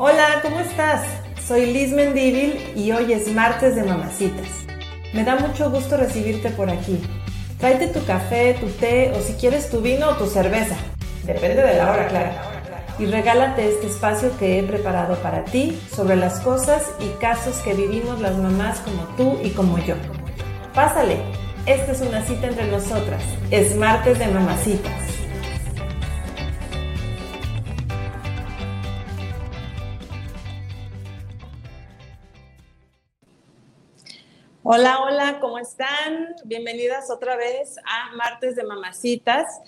Hola, ¿cómo estás? Soy Liz Mendívil y hoy es martes de mamacitas. Me da mucho gusto recibirte por aquí. Tráete tu café, tu té o si quieres tu vino o tu cerveza. Depende de la hora, claro. Y regálate este espacio que he preparado para ti sobre las cosas y casos que vivimos las mamás como tú y como yo. Pásale, esta es una cita entre nosotras. Es martes de mamacitas. Hola, hola, ¿cómo están? Bienvenidas otra vez a Martes de Mamacitas.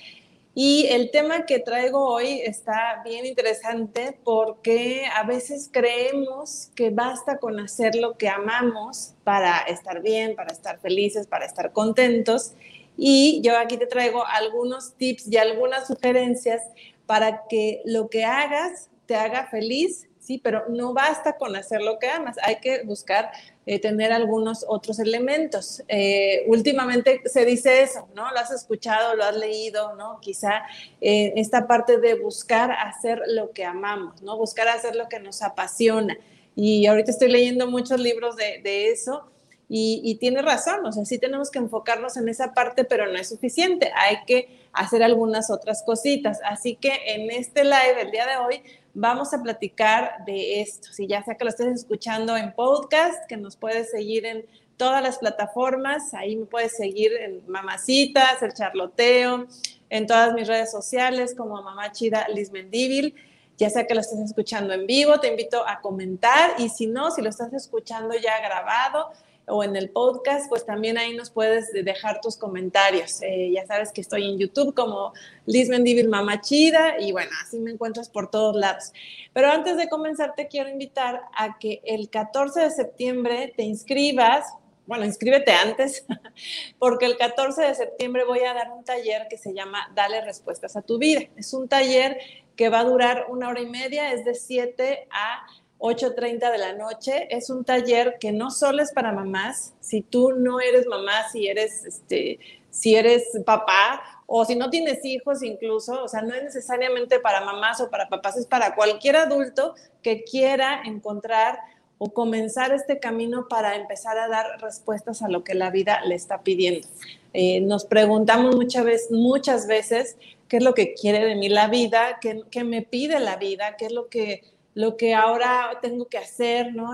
Y el tema que traigo hoy está bien interesante porque a veces creemos que basta con hacer lo que amamos para estar bien, para estar felices, para estar contentos. Y yo aquí te traigo algunos tips y algunas sugerencias para que lo que hagas te haga feliz sí, pero no basta con hacer lo que amas, hay que buscar eh, tener algunos otros elementos. Eh, últimamente se dice eso, ¿no? Lo has escuchado, lo has leído, ¿no? Quizá eh, esta parte de buscar hacer lo que amamos, ¿no? Buscar hacer lo que nos apasiona. Y ahorita estoy leyendo muchos libros de, de eso. Y, y, tiene razón, o sea, sí tenemos que enfocarnos en esa parte, pero no es suficiente, hay que hacer algunas otras cositas. Así que en este live, el día de hoy, vamos a platicar de esto. Si ya sea que lo estés escuchando en podcast, que nos puedes seguir en todas las plataformas, ahí me puedes seguir en Mamacitas, el Charloteo, en todas mis redes sociales como Mamá Chida Liz Mendívil. Ya sea que lo estés escuchando en vivo, te invito a comentar y si no, si lo estás escuchando ya grabado, o en el podcast, pues también ahí nos puedes dejar tus comentarios. Eh, ya sabes que estoy en YouTube como Liz Mendivil Mama Chida y bueno, así me encuentras por todos lados. Pero antes de comenzar, te quiero invitar a que el 14 de septiembre te inscribas. Bueno, inscríbete antes, porque el 14 de septiembre voy a dar un taller que se llama Dale Respuestas a tu Vida. Es un taller que va a durar una hora y media, es de 7 a 8.30 de la noche. Es un taller que no solo es para mamás. Si tú no eres mamá, si eres, este, si eres papá o si no tienes hijos incluso, o sea, no es necesariamente para mamás o para papás, es para cualquier adulto que quiera encontrar o comenzar este camino para empezar a dar respuestas a lo que la vida le está pidiendo. Eh, nos preguntamos muchas veces, muchas veces qué es lo que quiere de mí la vida, qué, qué me pide la vida, qué es lo que lo que ahora tengo que hacer, ¿no?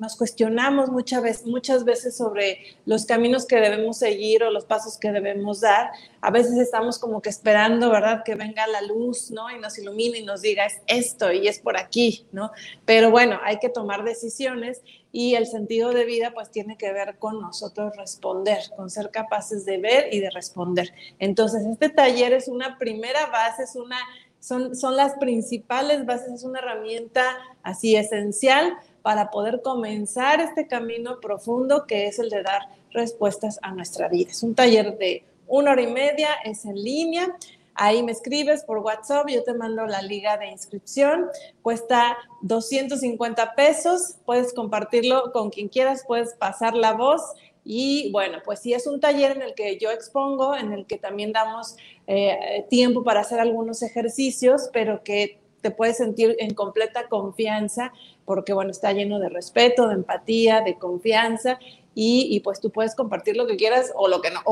nos cuestionamos muchas veces, muchas veces sobre los caminos que debemos seguir o los pasos que debemos dar. A veces estamos como que esperando, ¿verdad? Que venga la luz, ¿no? Y nos ilumine y nos diga, es esto y es por aquí, ¿no? Pero bueno, hay que tomar decisiones y el sentido de vida pues tiene que ver con nosotros responder, con ser capaces de ver y de responder. Entonces, este taller es una primera base, es una son, son las principales bases, es una herramienta así esencial para poder comenzar este camino profundo que es el de dar respuestas a nuestra vida. Es un taller de una hora y media, es en línea. Ahí me escribes por WhatsApp, yo te mando la liga de inscripción, cuesta 250 pesos, puedes compartirlo con quien quieras, puedes pasar la voz y bueno, pues sí es un taller en el que yo expongo, en el que también damos eh, tiempo para hacer algunos ejercicios, pero que te puedes sentir en completa confianza, porque bueno, está lleno de respeto, de empatía, de confianza, y, pues tú puedes compartir lo que quieras o lo que no,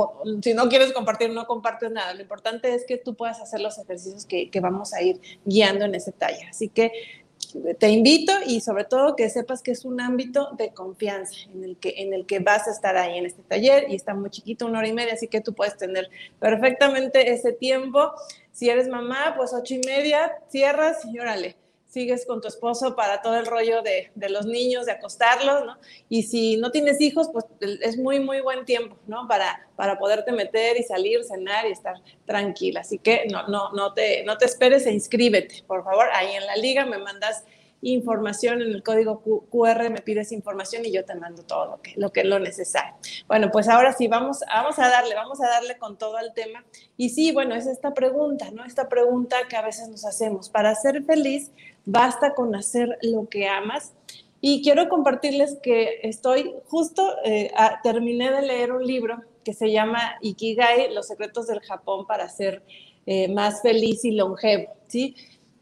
si no quieres compartir, no compartes nada. Lo importante es que tú puedas hacer los ejercicios que, que vamos a ir guiando en ese taller. Así que te invito y sobre todo que sepas que es un ámbito de confianza en el que, en el que vas a estar ahí en este taller y está muy chiquito, una hora y media, así que tú puedes tener perfectamente ese tiempo. Si eres mamá, pues ocho y media, cierras y órale sigues con tu esposo para todo el rollo de, los niños, de acostarlos, ¿no? Y si no tienes hijos, pues es muy, muy buen tiempo, ¿no? Para, para poderte meter y salir, cenar y estar tranquila. Así que no, no, no, te, no te esperes e inscríbete, por favor, ahí en la liga me mandas información en el código QR, me pides información y yo te mando todo lo que lo, que, lo necesario. Bueno, pues ahora sí, vamos, vamos a darle, vamos a darle con todo el tema. Y sí, bueno, es esta pregunta, ¿no? Esta pregunta que a veces nos hacemos. Para ser feliz, basta con hacer lo que amas. Y quiero compartirles que estoy justo, eh, terminé de leer un libro que se llama Ikigai, Los secretos del Japón para ser eh, más feliz y longevo, ¿sí?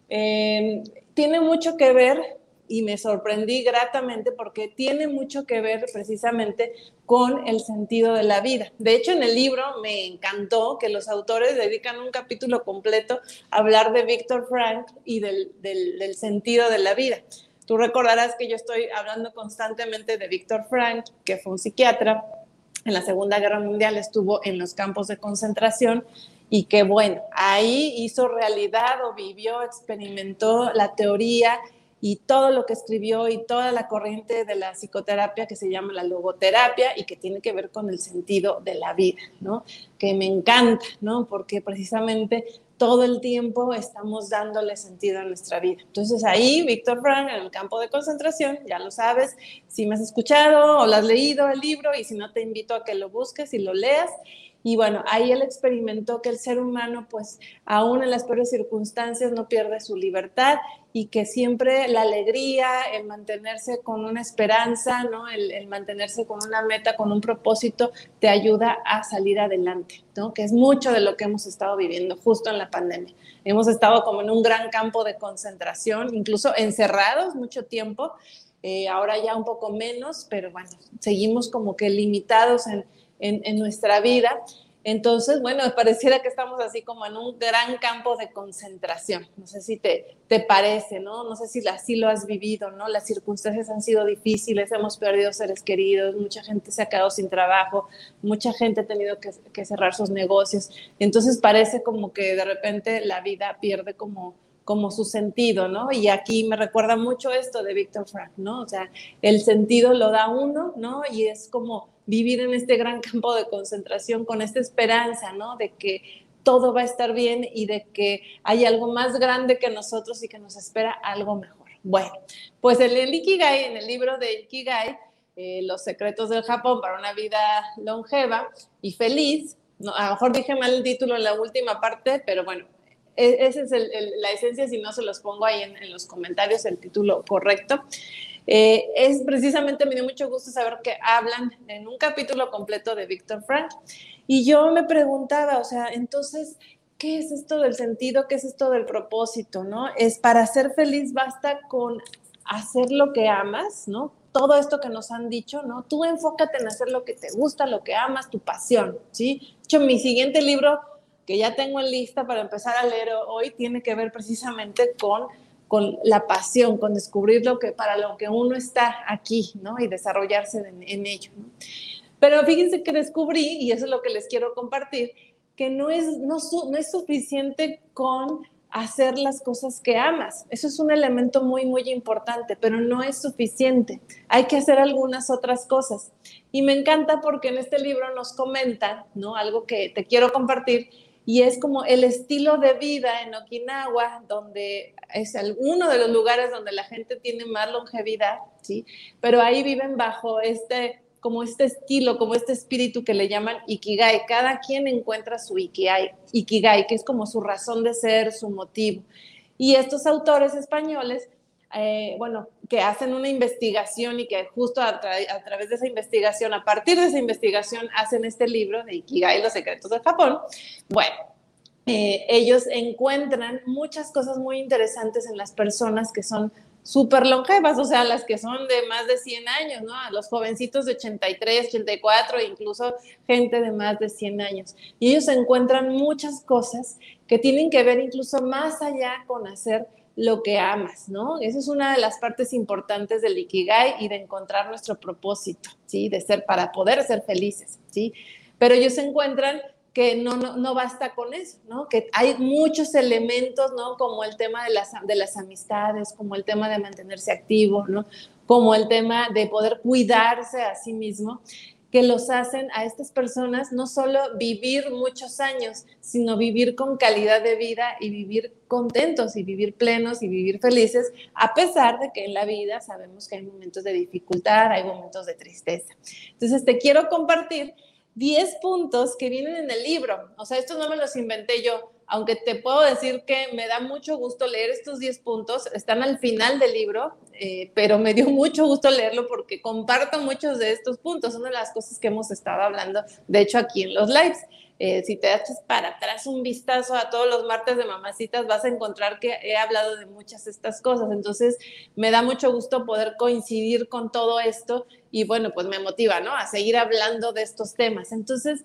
Eh, tiene mucho que ver y me sorprendí gratamente porque tiene mucho que ver precisamente con el sentido de la vida. De hecho, en el libro me encantó que los autores dedican un capítulo completo a hablar de Víctor Frank y del, del sentido de la vida. Tú recordarás que yo estoy hablando constantemente de Víctor Frank, que fue un psiquiatra. En la Segunda Guerra Mundial estuvo en los campos de concentración y que bueno, ahí hizo realidad o vivió, experimentó la teoría y todo lo que escribió y toda la corriente de la psicoterapia que se llama la logoterapia y que tiene que ver con el sentido de la vida, ¿no? Que me encanta, ¿no? Porque precisamente todo el tiempo estamos dándole sentido a nuestra vida. Entonces ahí, Víctor Frank, en el campo de concentración, ya lo sabes, si me has escuchado o lo has leído el libro y si no te invito a que lo busques y lo leas y bueno, ahí él experimentó que el ser humano, pues, aún en las peores circunstancias, no pierde su libertad y que siempre la alegría, el mantenerse con una esperanza, ¿no? El, mantenerse con una meta, con un propósito, te ayuda a salir adelante, ¿no? Que es mucho de lo que hemos estado viviendo justo en la pandemia. Hemos estado como en un gran campo de concentración, incluso encerrados mucho tiempo, eh, ahora ya un poco menos, pero bueno, seguimos como que limitados en en, nuestra vida. Entonces, bueno, pareciera que estamos así como en un gran campo de concentración. No sé si te, te parece, ¿no? No sé si así lo has vivido, ¿no? Las circunstancias han sido difíciles, hemos perdido seres queridos, mucha gente se ha quedado sin trabajo, mucha gente ha tenido que, que cerrar sus negocios. Entonces parece como que de repente la vida pierde como, como su sentido, ¿no? Y aquí me recuerda mucho esto de Víctor Frank, ¿no? O sea, el sentido lo da uno, ¿no? Y es como vivir en este gran campo de concentración con esta esperanza, ¿no? De que todo va a estar bien y de que hay algo más grande que nosotros y que nos espera algo mejor. Bueno, pues en el Ikigai, en el libro de Ikigai, eh, Los secretos del Japón para una vida longeva y feliz, a lo mejor dije mal el título en la última parte, pero bueno, esa es la esencia, si no se los pongo ahí en, en los comentarios el título correcto. Eh, es precisamente, me dio mucho gusto saber que hablan en un capítulo completo de Víctor Frank. Y yo me preguntaba, o sea, entonces, ¿qué es esto del sentido? ¿Qué es esto del propósito? ¿No? Es para ser feliz basta con hacer lo que amas, ¿no? Todo esto que nos han dicho, ¿no? Tú enfócate en hacer lo que te gusta, lo que amas, tu pasión, ¿sí? De hecho, mi siguiente libro que ya tengo en lista para empezar a leer hoy tiene que ver precisamente con con la pasión, con descubrir lo que para lo que uno está aquí, ¿no? Y desarrollarse en, ello. Pero fíjense que descubrí, y eso es lo que les quiero compartir, que no es, no, no es suficiente con hacer las cosas que amas. Eso es un elemento muy, muy importante, pero no es suficiente. Hay que hacer algunas otras cosas. Y me encanta porque en este libro nos comenta, ¿no? Algo que te quiero compartir, y es como el estilo de vida en Okinawa, donde es uno de los lugares donde la gente tiene más longevidad, ¿sí? Pero ahí viven bajo este, como este estilo, como este espíritu que le llaman Ikigai. Cada quien encuentra su Ikigai, Ikigai que es como su razón de ser, su motivo. Y estos autores españoles eh, bueno, que hacen una investigación y que justo a, través de esa investigación, a partir de esa investigación, hacen este libro de Ikigai, los secretos de Japón. Bueno, eh, ellos encuentran muchas cosas muy interesantes en las personas que son súper longevas, o sea, las que son de más de 100 años, ¿no? A los jovencitos de 83, 84, incluso gente de más de 100 años. Y ellos encuentran muchas cosas que tienen que ver incluso más allá con hacer lo que amas, ¿no? Esa es una de las partes importantes del Ikigai y de encontrar nuestro propósito, ¿sí? De ser, para poder ser felices, ¿sí? Pero ellos encuentran que no, no, no, basta con eso, ¿no? Que hay muchos elementos, ¿no? Como el tema de las, de las amistades, como el tema de mantenerse activo, ¿no? Como el tema de poder cuidarse a sí mismo, que los hacen a estas personas no solo vivir muchos años, sino vivir con calidad de vida y vivir contentos y vivir plenos y vivir felices, a pesar de que en la vida sabemos que hay momentos de dificultad, hay momentos de tristeza. Entonces, te quiero compartir 10 puntos que vienen en el libro. O sea, estos no me los inventé yo, aunque te puedo decir que me da mucho gusto leer estos 10 puntos. Están al final del libro, eh, pero me dio mucho gusto leerlo porque comparto muchos de estos puntos. Son de las cosas que hemos estado hablando, de hecho, aquí en los lives. Eh, si te das para atrás un vistazo a todos los martes de mamacitas, vas a encontrar que he hablado de muchas de estas cosas. Entonces, me da mucho gusto poder coincidir con todo esto y bueno, pues me motiva, ¿no? A seguir hablando de estos temas. Entonces,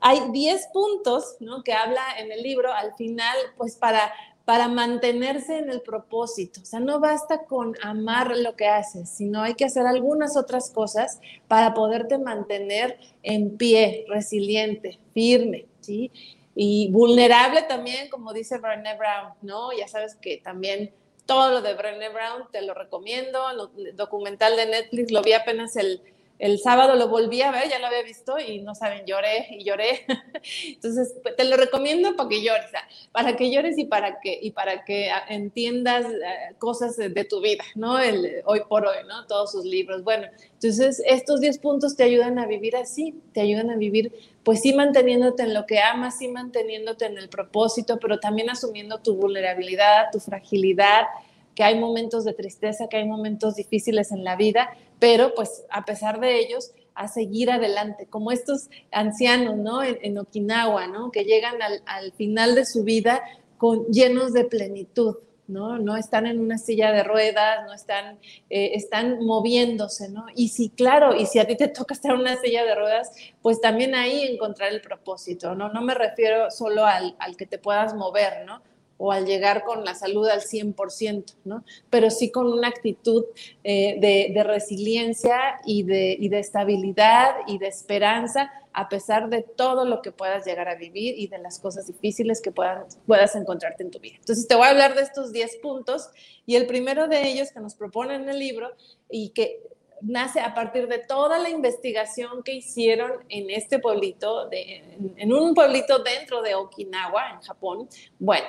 hay 10 puntos, ¿no? Que habla en el libro al final, pues para para mantenerse en el propósito. O sea, no basta con amar lo que haces, sino hay que hacer algunas otras cosas para poderte mantener en pie, resiliente, firme, ¿sí? Y vulnerable también, como dice Brené Brown, ¿no? Ya sabes que también todo lo de Brené Brown te lo recomiendo, el documental de Netflix, lo vi apenas el, el sábado lo volví a ver, ya lo había visto y no saben, lloré y lloré. Entonces, pues, te lo recomiendo para que llores, para que llores y para que, y para que ah, entiendas eh, cosas de tu vida, ¿no? El, hoy por hoy, ¿no? Todos sus libros. Bueno, entonces estos 10 puntos te ayudan a vivir así, te ayudan a vivir, pues sí manteniéndote en lo que amas, sí manteniéndote en el propósito, pero también asumiendo tu vulnerabilidad, tu fragilidad, que hay momentos de tristeza, que hay momentos difíciles en la vida, pero pues a pesar de ellos, a seguir adelante, como estos ancianos, ¿no? En, Okinawa, ¿no? Que llegan al, final de su vida con, llenos de plenitud, ¿no? No están en una silla de ruedas, no están, eh, están moviéndose, ¿no? Y si, claro, y si a ti te toca estar en una silla de ruedas, pues también ahí encontrar el propósito, ¿no? No me refiero solo al, al que te puedas mover, ¿no? O al llegar con la salud al 100%, ¿no? Pero sí con una actitud eh, de, resiliencia y de, de estabilidad y de esperanza a pesar de todo lo que puedas llegar a vivir y de las cosas difíciles que puedas, puedas encontrarte en tu vida. Entonces te voy a hablar de estos 10 puntos y el primero de ellos que nos propone en el libro y que nace a partir de toda la investigación que hicieron en este pueblito, en, en un pueblito dentro de Okinawa, en Japón. Bueno,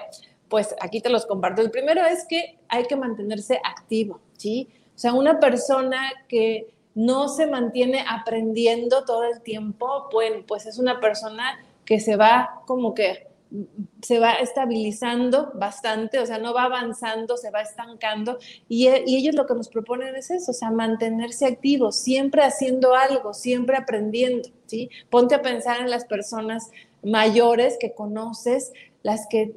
pues aquí te los comparto. El primero es que hay que mantenerse activo, ¿sí? O sea, una persona que no se mantiene aprendiendo todo el tiempo, bueno, pues es una persona que se va como que se va estabilizando bastante, o sea, no va avanzando, se va estancando y, y, ellos lo que nos proponen es eso, o sea, mantenerse activos, siempre haciendo algo, siempre aprendiendo, ¿sí? Ponte a pensar en las personas mayores que conoces, las que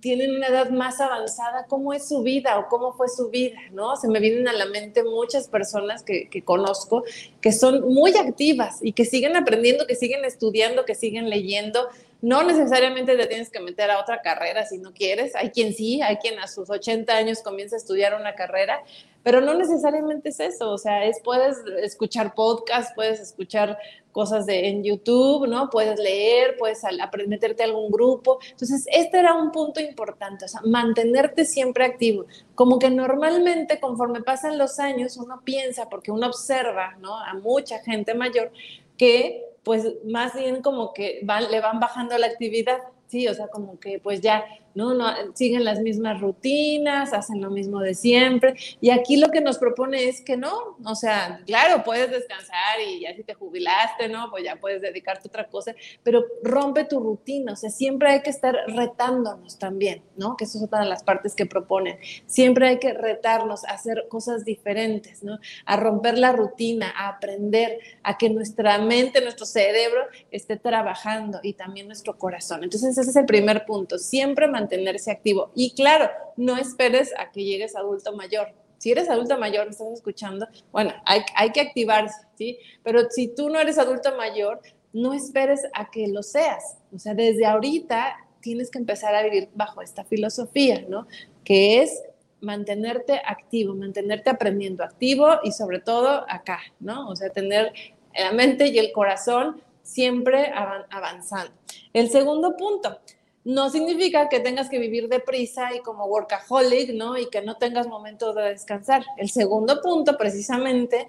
tienen una edad más avanzada, cómo es su vida o cómo fue su vida, ¿no? Se me vienen a la mente muchas personas que, conozco que son muy activas y que siguen aprendiendo, que siguen estudiando, que siguen leyendo. No necesariamente te tienes que meter a otra carrera si no quieres. Hay quien sí, hay quien a sus 80 años comienza a estudiar una carrera, pero no necesariamente es eso. O sea, es, puedes escuchar podcasts, puedes escuchar cosas de, en YouTube, ¿no? Puedes leer, puedes meterte a algún grupo. Entonces, este era un punto importante, o sea, mantenerte siempre activo. Como que normalmente conforme pasan los años, uno piensa, porque uno observa, ¿no? A mucha gente mayor que pues más bien como que van, le van bajando la actividad, sí, o sea, como que pues ya ¿no? ¿no? Siguen las mismas rutinas, hacen lo mismo de siempre. Y aquí lo que nos propone es que no, o sea, claro, puedes descansar y ya si te jubilaste, ¿no? Pues ya puedes dedicarte a otra cosa, pero rompe tu rutina, o sea, siempre hay que estar retándonos también, ¿no? Que eso es otra de las partes que proponen. Siempre hay que retarnos a hacer cosas diferentes, ¿no? A romper la rutina, a aprender, a que nuestra mente, nuestro cerebro esté trabajando y también nuestro corazón. Entonces, ese es el primer punto. Siempre mantenerse activo. Y claro, no esperes a que llegues adulto mayor. Si eres adulto mayor, me estás escuchando, bueno, hay, hay que activarse, ¿sí? Pero si tú no eres adulto mayor, no esperes a que lo seas. O sea, desde ahorita tienes que empezar a vivir bajo esta filosofía, ¿no? Que es mantenerte activo, mantenerte aprendiendo activo y sobre todo acá, ¿no? O sea, tener la mente y el corazón siempre avanzando. El segundo punto, no significa que tengas que vivir deprisa y como workaholic, ¿no? Y que no tengas momentos de descansar. El segundo punto, precisamente,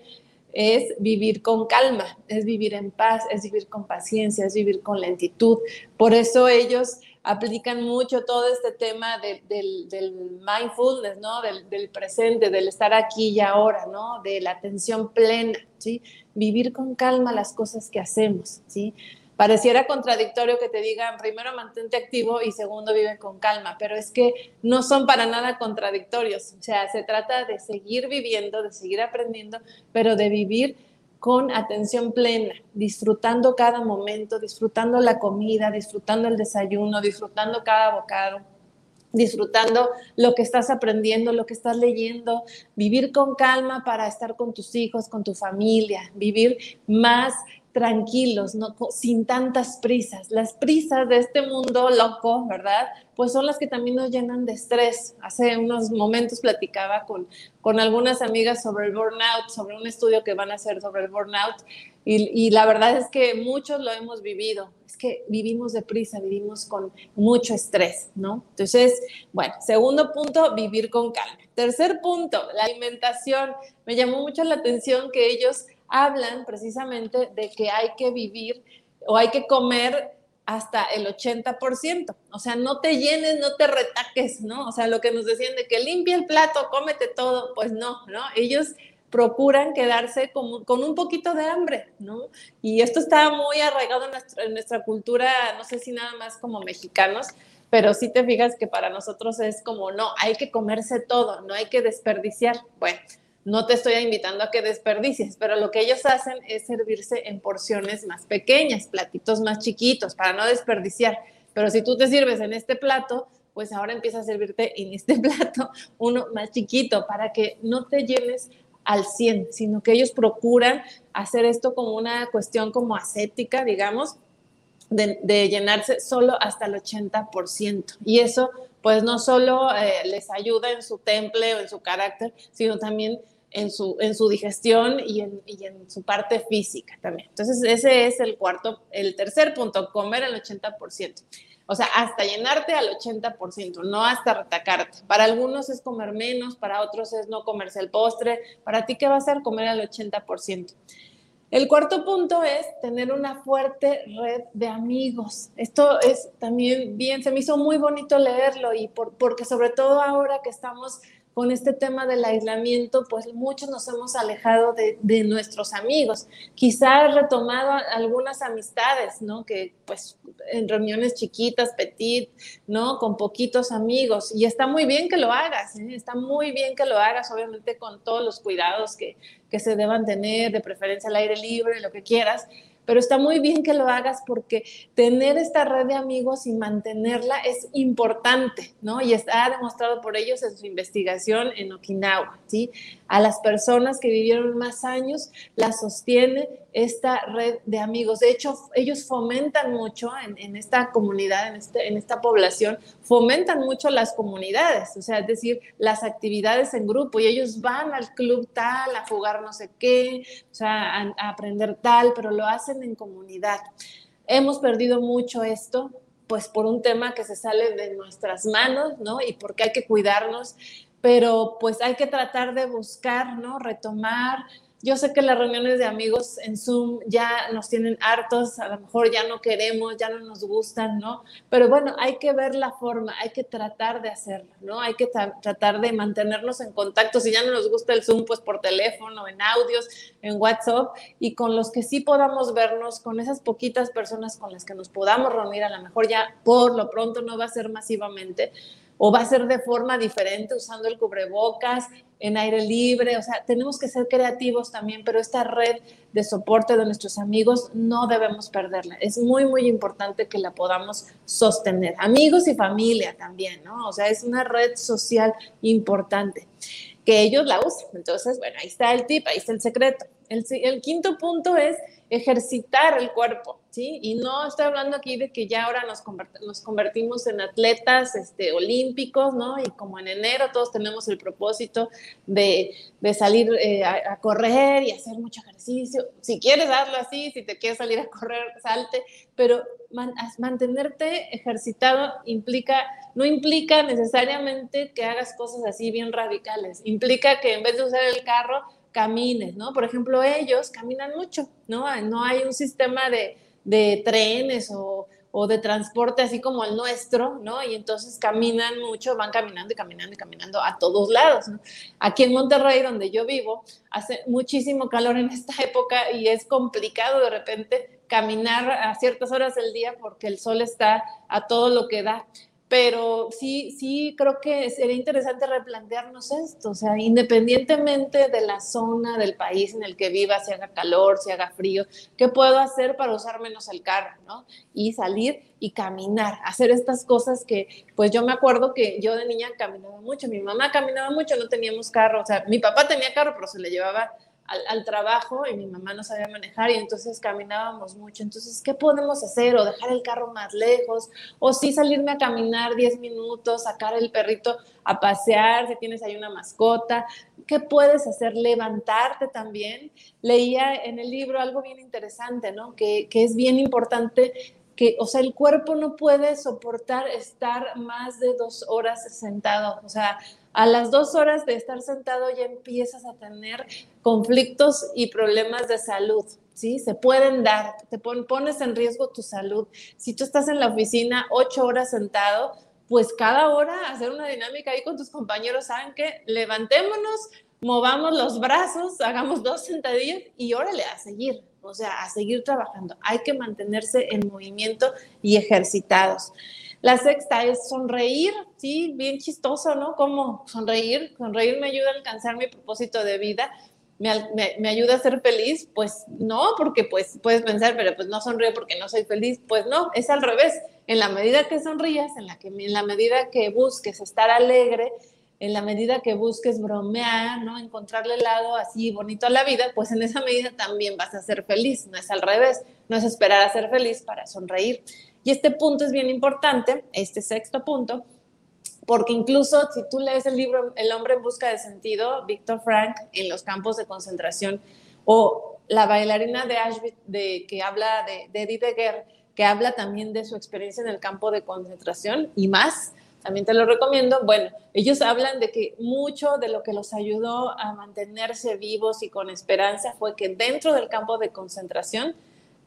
es vivir con calma, es vivir en paz, es vivir con paciencia, es vivir con lentitud. Por eso ellos aplican mucho todo este tema del, mindfulness, ¿no? Del, del, presente, del estar aquí y ahora, ¿no? De la atención plena, ¿sí? Vivir con calma las cosas que hacemos, ¿sí? Pareciera contradictorio que te digan, primero mantente activo y segundo vive con calma, pero es que no son para nada contradictorios. O sea, se trata de seguir viviendo, de seguir aprendiendo, pero de vivir con atención plena, disfrutando cada momento, disfrutando la comida, disfrutando el desayuno, disfrutando cada bocado, disfrutando lo que estás aprendiendo, lo que estás leyendo, vivir con calma para estar con tus hijos, con tu familia, vivir más tranquilos, no, sin tantas prisas. Las prisas de este mundo loco, ¿verdad? Pues son las que también nos llenan de estrés. Hace unos momentos platicaba con, con algunas amigas sobre el burnout, sobre un estudio que van a hacer sobre el burnout, y, y la verdad es que muchos lo hemos vivido. Es que vivimos de prisa, vivimos con mucho estrés, ¿no? Entonces, bueno, segundo punto, vivir con calma. Tercer punto, la alimentación. Me llamó mucho la atención que ellos hablan precisamente de que hay que vivir o hay que comer hasta el 80%. O sea, no te llenes, no te retaques, ¿no? O sea, lo que nos decían de que limpia el plato, cómete todo, pues no, ¿no? Ellos procuran quedarse con, con un poquito de hambre, ¿no? Y esto está muy arraigado en nuestra, en nuestra cultura, no sé si nada más como mexicanos, pero sí te fijas que para nosotros es como, no, hay que comerse todo, no hay que desperdiciar. Bueno, no te estoy invitando a que desperdicies, pero lo que ellos hacen es servirse en porciones más pequeñas, platitos más chiquitos, para no desperdiciar. Pero si tú te sirves en este plato, pues ahora empieza a servirte en este plato uno más chiquito para que no te llenes al 100, sino que ellos procuran hacer esto como una cuestión como ascética, digamos, de, llenarse solo hasta el 80%. Y eso pues no solo eh, les ayuda en su temple o en su carácter, sino también en su, en su digestión y en, y en, su parte física también. Entonces, ese es el cuarto, el tercer punto, comer al 80%. O sea, hasta llenarte al 80%, no hasta retacarte. Para algunos es comer menos, para otros es no comerse el postre. Para ti, ¿qué va a ser comer al 80%? El cuarto punto es tener una fuerte red de amigos. Esto es también bien, se me hizo muy bonito leerlo y por, porque sobre todo ahora que estamos con este tema del aislamiento, pues muchos nos hemos alejado de, nuestros amigos. Quizás retomado algunas amistades, ¿no? Que pues en reuniones chiquitas, petit, ¿no? Con poquitos amigos. Y está muy bien que lo hagas, ¿eh? está muy bien que lo hagas, obviamente con todos los cuidados que, que se deban tener, de preferencia al aire libre, lo que quieras pero está muy bien que lo hagas porque tener esta red de amigos y mantenerla es importante, ¿no? Y está demostrado por ellos en su investigación en Okinawa, ¿sí? A las personas que vivieron más años la sostiene esta red de amigos. De hecho, ellos fomentan mucho en, esta comunidad, en, este, en esta población, fomentan mucho las comunidades, o sea, es decir, las actividades en grupo y ellos van al club tal a jugar no sé qué, o sea, a, a aprender tal, pero lo hacen en comunidad. Hemos perdido mucho esto, pues por un tema que se sale de nuestras manos, ¿no? Y porque hay que cuidarnos, pero pues hay que tratar de buscar, ¿no? Retomar yo sé que las reuniones de amigos en Zoom ya nos tienen hartos, a lo mejor ya no queremos, ya no nos gustan, ¿no? Pero bueno, hay que ver la forma, hay que tratar de hacerlo, ¿no? Hay que tratar de mantenernos en contacto. Si ya no nos gusta el Zoom, pues por teléfono, en audios, en WhatsApp, y con los que sí podamos vernos, con esas poquitas personas con las que nos podamos reunir, a lo mejor ya por lo pronto no va a ser masivamente, o va a ser de forma diferente usando el cubrebocas, en aire libre, o sea, tenemos que ser creativos también, pero esta red de soporte de nuestros amigos no debemos perderla. Es muy, muy importante que la podamos sostener. Amigos y familia también, ¿no? O sea, es una red social importante que ellos la usen. Entonces, bueno, ahí está el tip, ahí está el secreto. El, el quinto punto es ejercitar el cuerpo. ¿Sí? Y no estoy hablando aquí de que ya ahora nos, nos convertimos en atletas este, olímpicos, ¿no? Y como en enero todos tenemos el propósito de, de salir eh, a, correr y hacer mucho ejercicio. Si quieres hazlo así, si te quieres salir a correr, salte, pero mantenerte ejercitado implica, no implica necesariamente que hagas cosas así bien radicales, implica que en vez de usar el carro, camines, ¿no? Por ejemplo, ellos caminan mucho, ¿no? No hay un sistema de, de trenes o, de transporte así como el nuestro, ¿no? Y entonces caminan mucho, van caminando y caminando y caminando a todos lados. Aquí en Monterrey, donde yo vivo, hace muchísimo calor en esta época y es complicado de repente caminar a ciertas horas del día porque el sol está a todo lo que da. Pero sí, sí creo que sería interesante replantearnos esto, o sea, independientemente de la zona del país en el que viva, si haga calor, si haga frío, ¿qué puedo hacer para usar menos el carro, no? Y salir y caminar, hacer estas cosas que, pues yo me acuerdo que yo de niña caminaba mucho, mi mamá caminaba mucho, no teníamos carro, o sea, mi papá tenía carro, pero se le llevaba al, trabajo y mi mamá no sabía manejar y entonces caminábamos mucho. Entonces, ¿qué podemos hacer? O dejar el carro más lejos, o sí salirme a caminar 10 minutos, sacar el perrito a pasear, si tienes ahí una mascota. ¿Qué puedes hacer? Levantarte también. Leía en el libro algo bien interesante, ¿no? Que, que es bien importante que, o sea, el cuerpo no puede soportar estar más de dos horas sentado. O sea, a las dos horas de estar sentado ya empiezas a tener conflictos y problemas de salud, ¿sí? Se pueden dar, te pones en riesgo tu salud. Si tú estás en la oficina ocho horas sentado, pues cada hora hacer una dinámica ahí con tus compañeros, ¿saben qué? Levantémonos, movamos los brazos, hagamos dos sentadillas y órale, a seguir, o sea, a seguir trabajando. Hay que mantenerse en movimiento y ejercitados. La sexta es sonreír, sí, bien chistoso, ¿no? ¿Cómo sonreír? Sonreír me ayuda a alcanzar mi propósito de vida. Me, ayuda a ser feliz, pues no, porque pues puedes pensar, pero pues no sonrío porque no soy feliz, pues no, es al revés. En la medida que sonrías, en la, que, en la medida que busques estar alegre, en la medida que busques bromear, ¿no? Encontrarle el lado así bonito a la vida, pues en esa medida también vas a ser feliz, no es al revés, no es esperar a ser feliz para sonreír. Y este punto es bien importante, este sexto punto, porque incluso si tú lees el libro El hombre en busca de sentido, Víctor Frank, en los campos de concentración, o la bailarina de Auschwitz, que habla de, de Eger, que habla también de su experiencia en el campo de concentración y más, también te lo recomiendo. Bueno, ellos hablan de que mucho de lo que los ayudó a mantenerse vivos y con esperanza fue que dentro del campo de concentración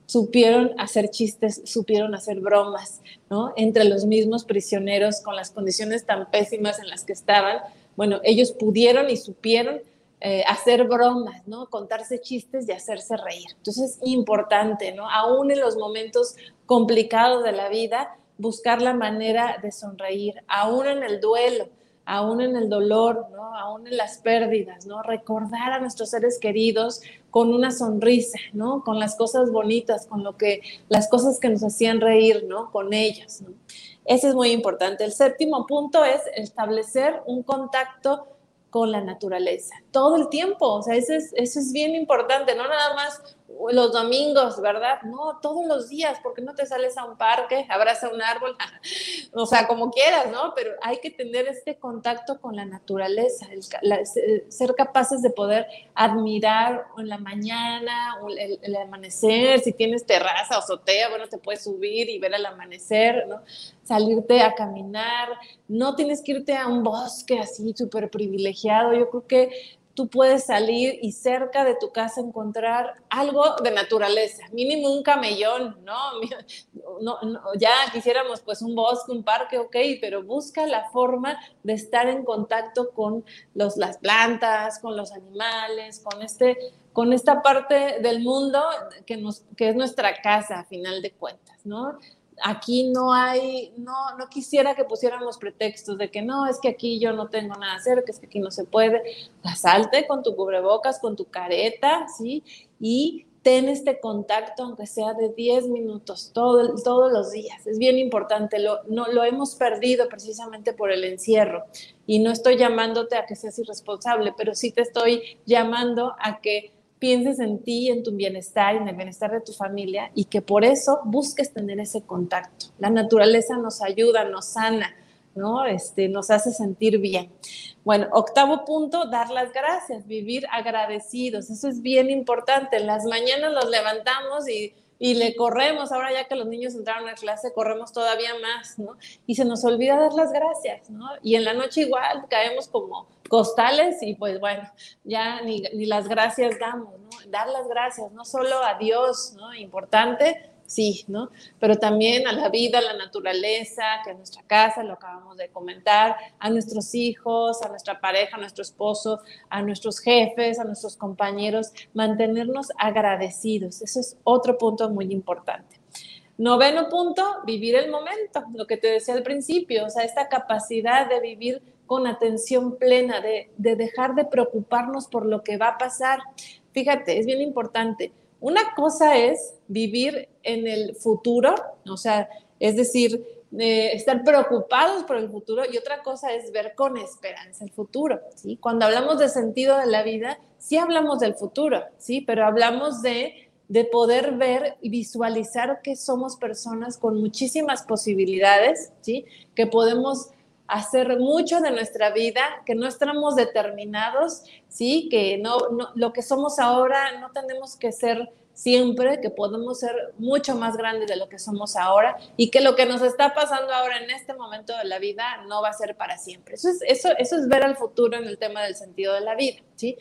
supieron hacer chistes, supieron hacer bromas, ¿no? Entre los mismos prisioneros con las condiciones tan pésimas en las que estaban. Bueno, ellos pudieron y supieron eh, hacer bromas, ¿no? Contarse chistes y hacerse reír. Entonces es importante, ¿no? Aún en los momentos complicados de la vida, buscar la manera de sonreír, aún en el duelo aún en el dolor, ¿no? aún en las pérdidas, ¿no? recordar a nuestros seres queridos con una sonrisa, ¿no? con las cosas bonitas, con lo que, las cosas que nos hacían reír, ¿no? con ellas. ¿no? Ese es muy importante. El séptimo punto es establecer un contacto con la naturaleza, todo el tiempo, o sea, eso es, eso es bien importante, no nada más los domingos, ¿verdad? No, todos los días, porque no te sales a un parque, abraza un árbol, o sea, como quieras, ¿no? Pero hay que tener este contacto con la naturaleza, ser capaces de poder admirar en la mañana, el, el, amanecer, si tienes terraza o azotea, bueno, te puedes subir y ver el amanecer, ¿no? Salirte a caminar, no tienes que irte a un bosque así súper privilegiado, yo creo que tú puedes salir y cerca de tu casa encontrar algo de naturaleza, mínimo un camellón, ¿no? no, ya quisiéramos pues un bosque, un parque, ok, pero busca la forma de estar en contacto con los, las plantas, con los animales, con, este, con esta parte del mundo que, nos, que es nuestra casa a final de cuentas, ¿no? Aquí no hay, no, no quisiera que pusiéramos pretextos de que no, es que aquí yo no tengo nada hacer, que es que aquí no se puede. Salte con tu cubrebocas, con tu careta, ¿sí? Y ten este contacto, aunque sea de 10 minutos, todo, todos los días. Es bien importante, lo, no, lo hemos perdido precisamente por el encierro. Y no estoy llamándote a que seas irresponsable, pero sí te estoy llamando a que pienses en ti, en tu bienestar, en el bienestar de tu familia y que por eso busques tener ese contacto. La naturaleza nos ayuda, nos sana, ¿no? Este, nos hace sentir bien. Bueno, octavo punto, dar las gracias, vivir agradecidos. Eso es bien importante. En las mañanas nos levantamos y y le corremos, ahora ya que los niños entraron a clase, corremos todavía más, ¿no? Y se nos olvida dar las gracias, ¿no? Y en la noche igual caemos como costales y pues bueno, ya ni, ni las gracias damos, ¿no? Dar las gracias, no solo a Dios, ¿no? Importante, sí, ¿no? Pero también a la vida, a la naturaleza, que a nuestra casa, lo acabamos de comentar, a nuestros hijos, a nuestra pareja, a nuestro esposo, a nuestros jefes, a nuestros compañeros, mantenernos agradecidos. Eso es otro punto muy importante. Noveno punto, vivir el momento, lo que te decía al principio, o sea, esta capacidad de vivir con atención plena, de, de dejar de preocuparnos por lo que va a pasar. Fíjate, es bien importante. Una cosa es vivir en el futuro, o sea, es decir, estar preocupados por el futuro y otra cosa es ver con esperanza el futuro, ¿sí? Cuando hablamos de sentido de la vida, sí hablamos del futuro, ¿sí? Pero hablamos de, de poder ver y visualizar que somos personas con muchísimas posibilidades, ¿sí? Que podemos hacer mucho de nuestra vida, que no estamos determinados, ¿sí? Que no, no lo que somos ahora no tenemos que ser siempre que podemos ser mucho más grandes de lo que somos ahora y que lo que nos está pasando ahora en este momento de la vida no va a ser para siempre. Eso es, ver al futuro en el tema del sentido de la vida, ¿sí?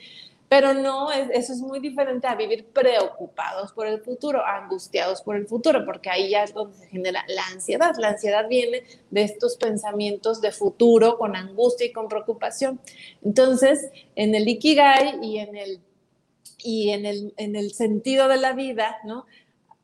Pero no, eso es muy diferente a vivir preocupados por el futuro, angustiados por el futuro, porque ahí ya es donde se genera la ansiedad. La ansiedad viene de estos pensamientos de futuro con angustia y con preocupación. Entonces, en el Ikigai y en el y en el, en el sentido de la vida, ¿no?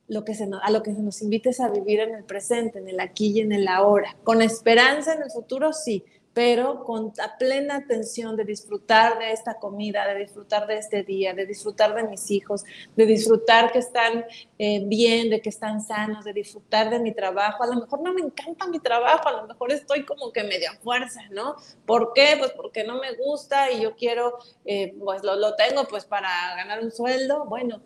Lo que se a lo que se nos invita es a vivir en el presente, en el aquí y en el ahora. Con esperanza en el futuro, sí, pero con la plena atención de disfrutar de esta comida, de disfrutar de este día, de disfrutar de mis hijos, de disfrutar que están eh, bien, de que están sanos, de disfrutar de mi trabajo. A lo mejor no me encanta mi trabajo, a lo mejor estoy como que media fuerza, ¿no? ¿Por qué? Pues porque no me gusta y yo quiero, eh, pues lo, lo tengo pues para ganar un sueldo. Bueno,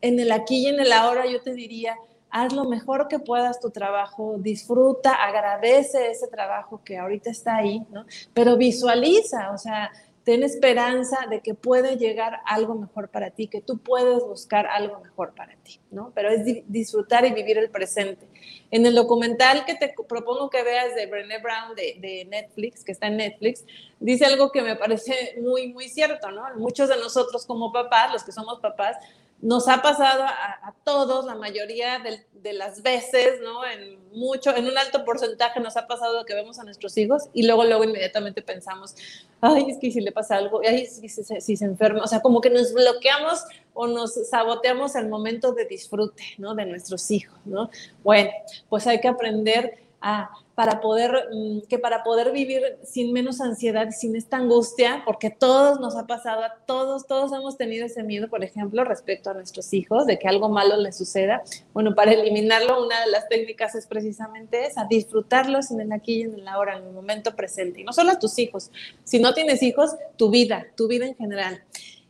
en el aquí y en el ahora yo te diría, haz lo mejor que puedas tu trabajo, disfruta, agradece ese trabajo que ahorita está ahí, ¿no? Pero visualiza, o sea, ten esperanza de que puede llegar algo mejor para ti, que tú puedes buscar algo mejor para ti, ¿no? Pero es disfrutar y vivir el presente. En el documental que te propongo que veas de Brené Brown de, de, Netflix, que está en Netflix, dice algo que me parece muy, muy cierto, ¿no? Muchos de nosotros como papás, los que somos papás, nos ha pasado a, todos, la mayoría de, las veces, ¿no? En mucho, en un alto porcentaje nos ha pasado que vemos a nuestros hijos y luego, luego inmediatamente pensamos, ay, es que si le pasa algo, ay, si, si, se enferma, o sea, como que nos bloqueamos o nos saboteamos el momento de disfrute, ¿no? De nuestros hijos, ¿no? Bueno, pues hay que aprender a para poder, mm, que para poder vivir sin menos ansiedad sin esta angustia, porque todos nos ha pasado, a todos, todos hemos tenido ese miedo, por ejemplo, respecto a nuestros hijos, de que algo malo les suceda. Bueno, para eliminarlo, una de las técnicas es precisamente esa, disfrutarlos en el aquí y en el ahora, en el momento presente. Y no solo a tus hijos, si no tienes hijos, tu vida, tu vida en general.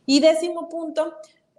Y décimo punto,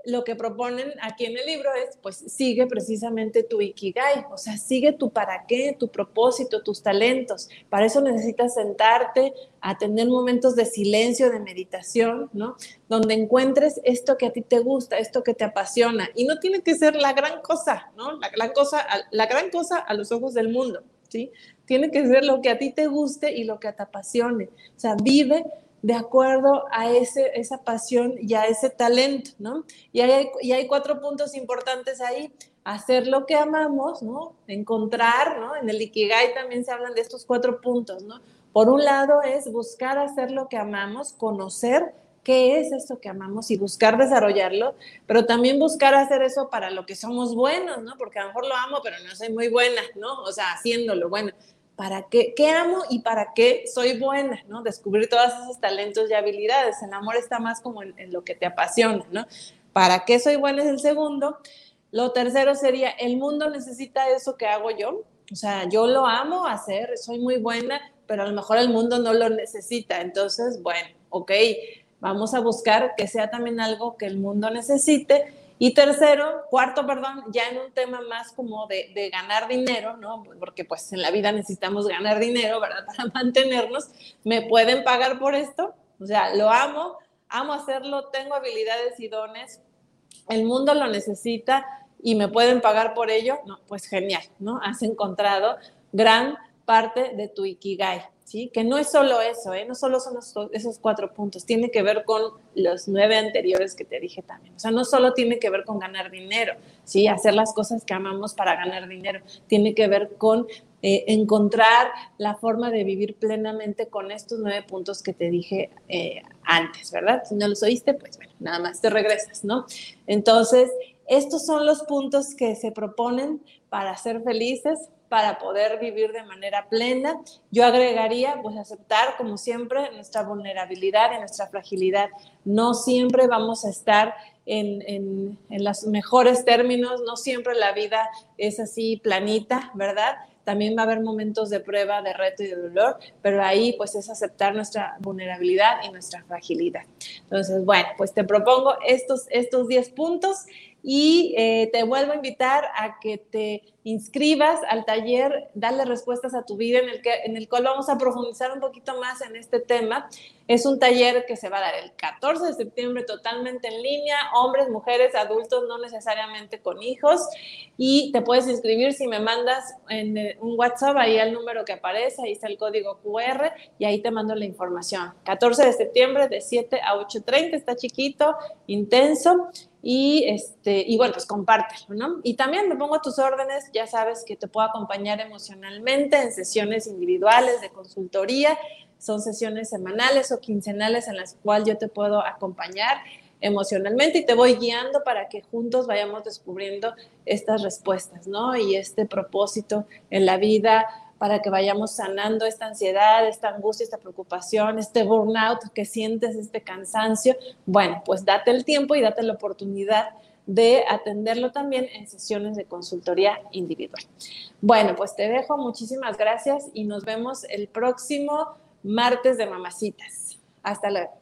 lo que proponen aquí en el libro es, pues sigue precisamente tu ikigai, o sea, sigue tu para qué, tu propósito, tus talentos. Para eso necesitas sentarte a tener momentos de silencio, de meditación, ¿no? Donde encuentres esto que a ti te gusta, esto que te apasiona. Y no tiene que ser la gran cosa, ¿no? La gran cosa, la gran cosa a los ojos del mundo, ¿sí? Tiene que ser lo que a ti te guste y lo que te apasione. O sea, vive de acuerdo a ese, esa pasión y a ese talento, ¿no? Y hay, y hay cuatro puntos importantes ahí. Hacer lo que amamos, ¿no? Encontrar, ¿no? En el Ikigai también se hablan de estos cuatro puntos, ¿no? Por un lado es buscar hacer lo que amamos, conocer qué es esto que amamos y buscar desarrollarlo, pero también buscar hacer eso para lo que somos buenos, ¿no? Porque a lo mejor lo amo, pero no soy muy buena, ¿no? O sea, haciéndolo, bueno, para qué, qué amo y para qué soy buena, ¿no? Descubrir todos esos talentos y habilidades. El amor está más como en, lo que te apasiona, ¿no? ¿Para qué soy buena es el segundo? Lo tercero sería, el mundo necesita eso que hago yo. O sea, yo lo amo hacer, soy muy buena, pero a lo mejor el mundo no lo necesita. Entonces, bueno, ok, vamos a buscar que sea también algo que el mundo necesite y tercero, cuarto, perdón, ya en un tema más como de, de, ganar dinero, ¿no? Porque pues en la vida necesitamos ganar dinero, ¿verdad? Para mantenernos. ¿Me pueden pagar por esto? O sea, lo amo, amo hacerlo, tengo habilidades y dones, el mundo lo necesita y me pueden pagar por ello. No, pues genial, ¿no? Has encontrado gran parte de tu ikigai. Que no es solo eso, ¿eh? No solo son esos cuatro puntos, tiene que ver con los nueve anteriores que te dije también. O sea, no solo tiene que ver con ganar dinero, ¿sí? Hacer las cosas que amamos para ganar dinero, tiene que ver con eh, encontrar la forma de vivir plenamente con estos nueve puntos que te dije eh, antes, ¿verdad? Si no los oíste, pues bueno, nada más te regresas, ¿no? Entonces, estos son los puntos que se proponen para ser felices, para poder vivir de manera plena. Yo agregaría, pues aceptar, como siempre, nuestra vulnerabilidad y nuestra fragilidad. No siempre vamos a estar en, en, en los mejores términos, no siempre la vida es así planita, ¿verdad? también va a haber momentos de prueba, de reto y de dolor, pero ahí pues es aceptar nuestra vulnerabilidad y nuestra fragilidad. Entonces, bueno, pues te propongo estos, estos 10 puntos y eh, te vuelvo a invitar a que te inscribas al taller Dale Respuestas a tu Vida, en el, que, en el cual vamos a profundizar un poquito más en este tema. Es un taller que se va a dar el 14 de septiembre totalmente en línea, hombres, mujeres, adultos, no necesariamente con hijos. Y te puedes inscribir si me mandas en eh, un WhatsApp ahí al número que aparece, ahí está el código QR y ahí te mando la información. 14 de septiembre de 7 a 8.30, está chiquito, intenso y, este, y bueno, pues compártelo, ¿no? Y también me pongo a tus órdenes, ya sabes que te puedo acompañar emocionalmente en sesiones individuales de consultoría, son sesiones semanales o quincenales en las cuales yo te puedo acompañar emocionalmente y te voy guiando para que juntos vayamos descubriendo estas respuestas, ¿no? Y este propósito en la vida para que vayamos sanando esta ansiedad, esta angustia, esta preocupación, este burnout que sientes, este cansancio. Bueno, pues date el tiempo y date la oportunidad de atenderlo también en sesiones de consultoría individual. Bueno, pues te dejo, muchísimas gracias y nos vemos el próximo martes de mamacitas. Hasta luego.